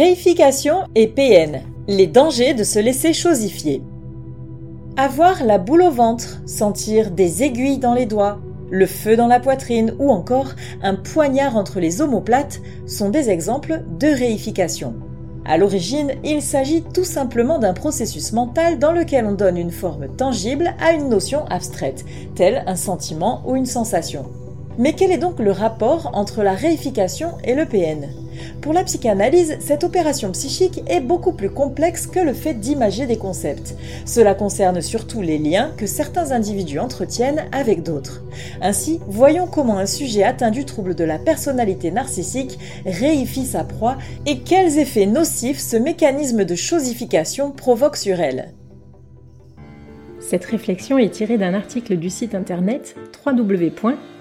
Réification et PN. Les dangers de se laisser chosifier. Avoir la boule au ventre, sentir des aiguilles dans les doigts, le feu dans la poitrine ou encore un poignard entre les omoplates sont des exemples de réification. À l'origine, il s'agit tout simplement d'un processus mental dans lequel on donne une forme tangible à une notion abstraite, telle un sentiment ou une sensation. Mais quel est donc le rapport entre la réification et le PN Pour la psychanalyse, cette opération psychique est beaucoup plus complexe que le fait d'imager des concepts. Cela concerne surtout les liens que certains individus entretiennent avec d'autres. Ainsi, voyons comment un sujet atteint du trouble de la personnalité narcissique réifie sa proie et quels effets nocifs ce mécanisme de chosification provoque sur elle. Cette réflexion est tirée d'un article du site internet www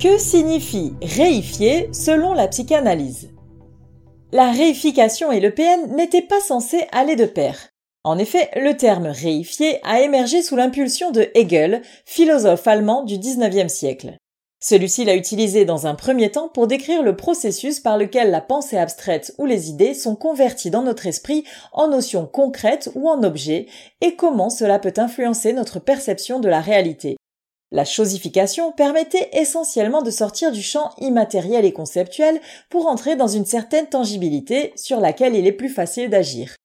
Que signifie réifier selon la psychanalyse? La réification et le PN n'étaient pas censés aller de pair. En effet, le terme réifier a émergé sous l'impulsion de Hegel, philosophe allemand du XIXe siècle. Celui-ci l'a utilisé dans un premier temps pour décrire le processus par lequel la pensée abstraite ou les idées sont converties dans notre esprit en notions concrètes ou en objets et comment cela peut influencer notre perception de la réalité. La chosification permettait essentiellement de sortir du champ immatériel et conceptuel pour entrer dans une certaine tangibilité sur laquelle il est plus facile d'agir.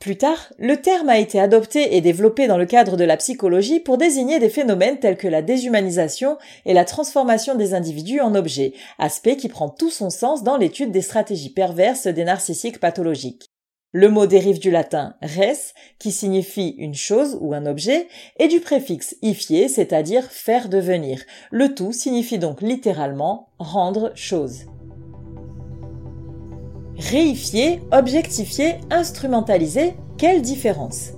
Plus tard, le terme a été adopté et développé dans le cadre de la psychologie pour désigner des phénomènes tels que la déshumanisation et la transformation des individus en objets, aspect qui prend tout son sens dans l'étude des stratégies perverses des narcissiques pathologiques. Le mot dérive du latin res, qui signifie une chose ou un objet, et du préfixe ifier, c'est-à-dire faire devenir. Le tout signifie donc littéralement rendre chose. Réifier, objectifier, instrumentaliser, quelle différence?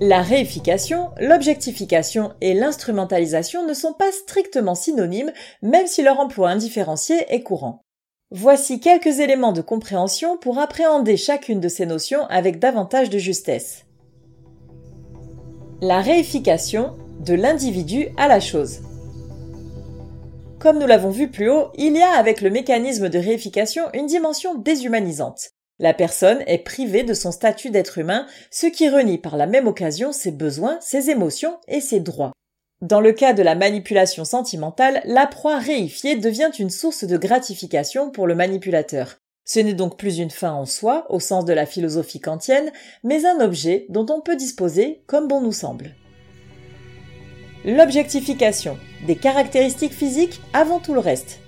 La réification, l'objectification et l'instrumentalisation ne sont pas strictement synonymes, même si leur emploi indifférencié est courant. Voici quelques éléments de compréhension pour appréhender chacune de ces notions avec davantage de justesse. La réification de l'individu à la chose. Comme nous l'avons vu plus haut, il y a avec le mécanisme de réification une dimension déshumanisante. La personne est privée de son statut d'être humain, ce qui renie par la même occasion ses besoins, ses émotions et ses droits. Dans le cas de la manipulation sentimentale, la proie réifiée devient une source de gratification pour le manipulateur. Ce n'est donc plus une fin en soi, au sens de la philosophie kantienne, mais un objet dont on peut disposer comme bon nous semble. L'objectification, des caractéristiques physiques avant tout le reste.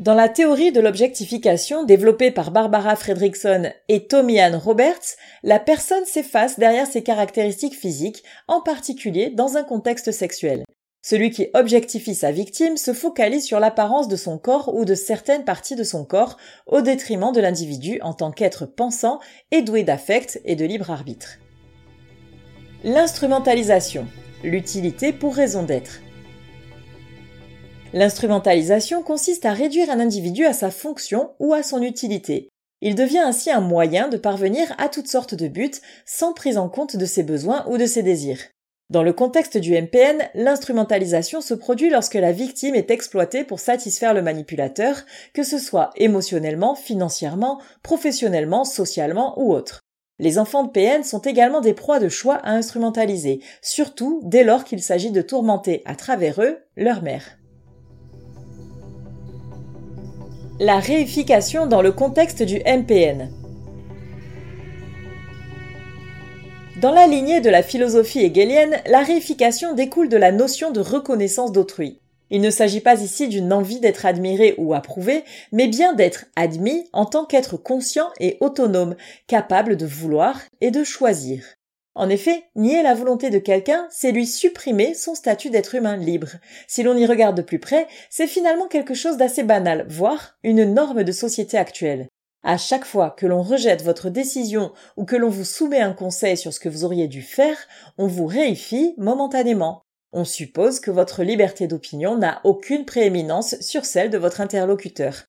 Dans la théorie de l'objectification développée par Barbara Fredrickson et Tommy Ann Roberts, la personne s'efface derrière ses caractéristiques physiques, en particulier dans un contexte sexuel. Celui qui objectifie sa victime se focalise sur l'apparence de son corps ou de certaines parties de son corps au détriment de l'individu en tant qu'être pensant et doué d'affect et de libre arbitre. L'instrumentalisation, l'utilité pour raison d'être. L'instrumentalisation consiste à réduire un individu à sa fonction ou à son utilité. Il devient ainsi un moyen de parvenir à toutes sortes de buts sans prise en compte de ses besoins ou de ses désirs. Dans le contexte du MPN, l'instrumentalisation se produit lorsque la victime est exploitée pour satisfaire le manipulateur, que ce soit émotionnellement, financièrement, professionnellement, socialement ou autre. Les enfants de PN sont également des proies de choix à instrumentaliser, surtout dès lors qu'il s'agit de tourmenter à travers eux leur mère. La réification dans le contexte du MPN. Dans la lignée de la philosophie hegelienne, la réification découle de la notion de reconnaissance d'autrui. Il ne s'agit pas ici d'une envie d'être admiré ou approuvé, mais bien d'être admis en tant qu'être conscient et autonome, capable de vouloir et de choisir. En effet, nier la volonté de quelqu'un, c'est lui supprimer son statut d'être humain libre. Si l'on y regarde de plus près, c'est finalement quelque chose d'assez banal, voire une norme de société actuelle. À chaque fois que l'on rejette votre décision ou que l'on vous soumet un conseil sur ce que vous auriez dû faire, on vous réifie momentanément. On suppose que votre liberté d'opinion n'a aucune prééminence sur celle de votre interlocuteur.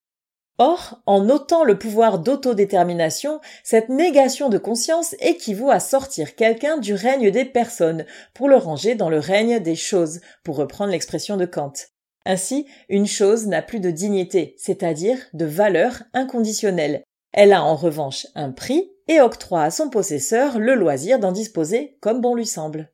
Or, en notant le pouvoir d'autodétermination, cette négation de conscience équivaut à sortir quelqu'un du règne des personnes pour le ranger dans le règne des choses, pour reprendre l'expression de Kant. Ainsi, une chose n'a plus de dignité, c'est-à-dire de valeur inconditionnelle. Elle a en revanche un prix et octroie à son possesseur le loisir d'en disposer comme bon lui semble.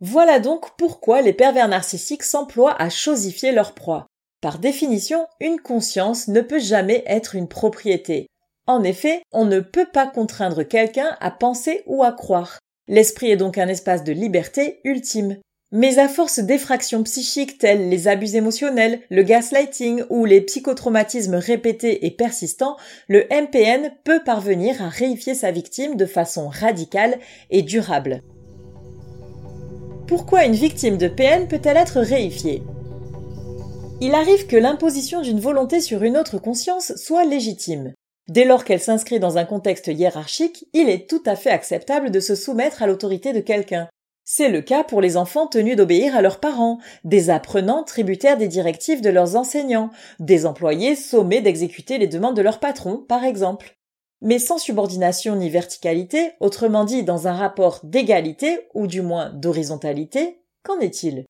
Voilà donc pourquoi les pervers narcissiques s'emploient à chosifier leur proie. Par définition, une conscience ne peut jamais être une propriété. En effet, on ne peut pas contraindre quelqu'un à penser ou à croire. L'esprit est donc un espace de liberté ultime. Mais à force d'effractions psychiques telles les abus émotionnels, le gaslighting ou les psychotraumatismes répétés et persistants, le MPN peut parvenir à réifier sa victime de façon radicale et durable. Pourquoi une victime de PN peut-elle être réifiée? Il arrive que l'imposition d'une volonté sur une autre conscience soit légitime. Dès lors qu'elle s'inscrit dans un contexte hiérarchique, il est tout à fait acceptable de se soumettre à l'autorité de quelqu'un. C'est le cas pour les enfants tenus d'obéir à leurs parents, des apprenants tributaires des directives de leurs enseignants, des employés sommés d'exécuter les demandes de leur patron, par exemple. Mais sans subordination ni verticalité, autrement dit dans un rapport d'égalité, ou du moins d'horizontalité, qu'en est-il?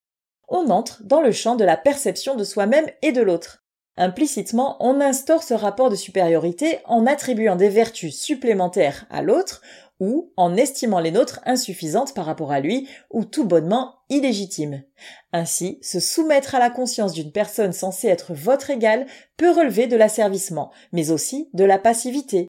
On entre dans le champ de la perception de soi-même et de l'autre. Implicitement, on instaure ce rapport de supériorité en attribuant des vertus supplémentaires à l'autre ou en estimant les nôtres insuffisantes par rapport à lui ou tout bonnement illégitimes. Ainsi, se soumettre à la conscience d'une personne censée être votre égale peut relever de l'asservissement, mais aussi de la passivité.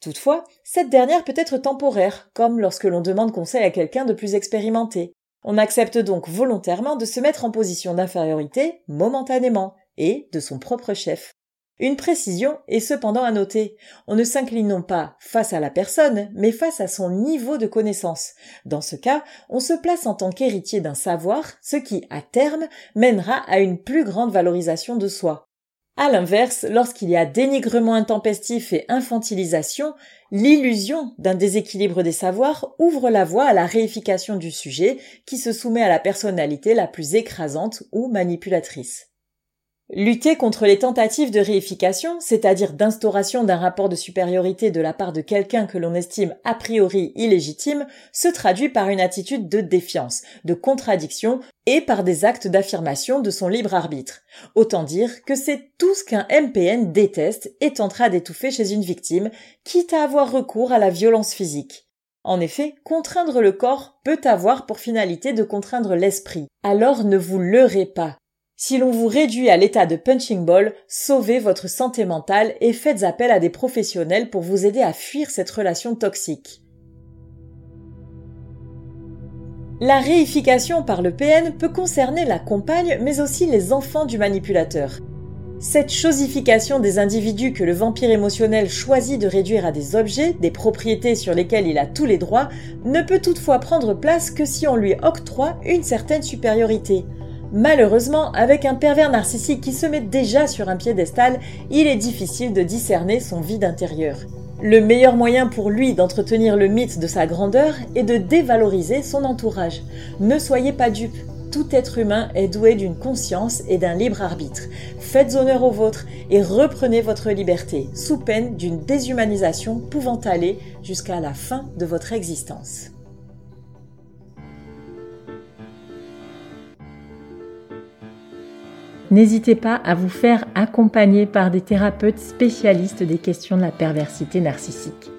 Toutefois, cette dernière peut être temporaire, comme lorsque l'on demande conseil à quelqu'un de plus expérimenté. On accepte donc volontairement de se mettre en position d'infériorité momentanément et de son propre chef. Une précision est cependant à noter. On ne s'incline non pas face à la personne, mais face à son niveau de connaissance. Dans ce cas, on se place en tant qu'héritier d'un savoir, ce qui, à terme, mènera à une plus grande valorisation de soi. À l'inverse, lorsqu'il y a dénigrement intempestif et infantilisation, l'illusion d'un déséquilibre des savoirs ouvre la voie à la réification du sujet qui se soumet à la personnalité la plus écrasante ou manipulatrice. Lutter contre les tentatives de réification, c'est-à-dire d'instauration d'un rapport de supériorité de la part de quelqu'un que l'on estime a priori illégitime, se traduit par une attitude de défiance, de contradiction et par des actes d'affirmation de son libre arbitre. Autant dire que c'est tout ce qu'un MPN déteste et tentera d'étouffer chez une victime, quitte à avoir recours à la violence physique. En effet, contraindre le corps peut avoir pour finalité de contraindre l'esprit. Alors ne vous leurrez pas. Si l'on vous réduit à l'état de punching ball, sauvez votre santé mentale et faites appel à des professionnels pour vous aider à fuir cette relation toxique. La réification par le PN peut concerner la compagne mais aussi les enfants du manipulateur. Cette chosification des individus que le vampire émotionnel choisit de réduire à des objets, des propriétés sur lesquelles il a tous les droits, ne peut toutefois prendre place que si on lui octroie une certaine supériorité. Malheureusement, avec un pervers narcissique qui se met déjà sur un piédestal, il est difficile de discerner son vide intérieur. Le meilleur moyen pour lui d'entretenir le mythe de sa grandeur est de dévaloriser son entourage. Ne soyez pas dupes, tout être humain est doué d'une conscience et d'un libre arbitre. Faites honneur au vôtre et reprenez votre liberté, sous peine d'une déshumanisation pouvant aller jusqu'à la fin de votre existence. N'hésitez pas à vous faire accompagner par des thérapeutes spécialistes des questions de la perversité narcissique.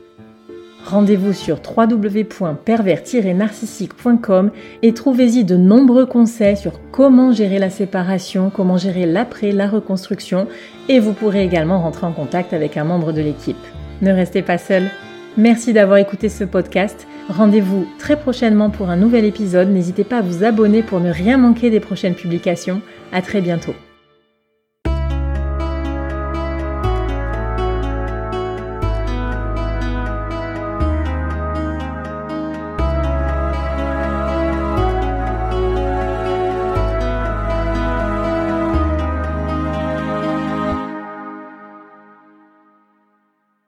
Rendez-vous sur www.pervers-narcissique.com et trouvez-y de nombreux conseils sur comment gérer la séparation, comment gérer l'après, la reconstruction et vous pourrez également rentrer en contact avec un membre de l'équipe. Ne restez pas seul. Merci d'avoir écouté ce podcast. Rendez-vous très prochainement pour un nouvel épisode. N'hésitez pas à vous abonner pour ne rien manquer des prochaines publications. À très bientôt.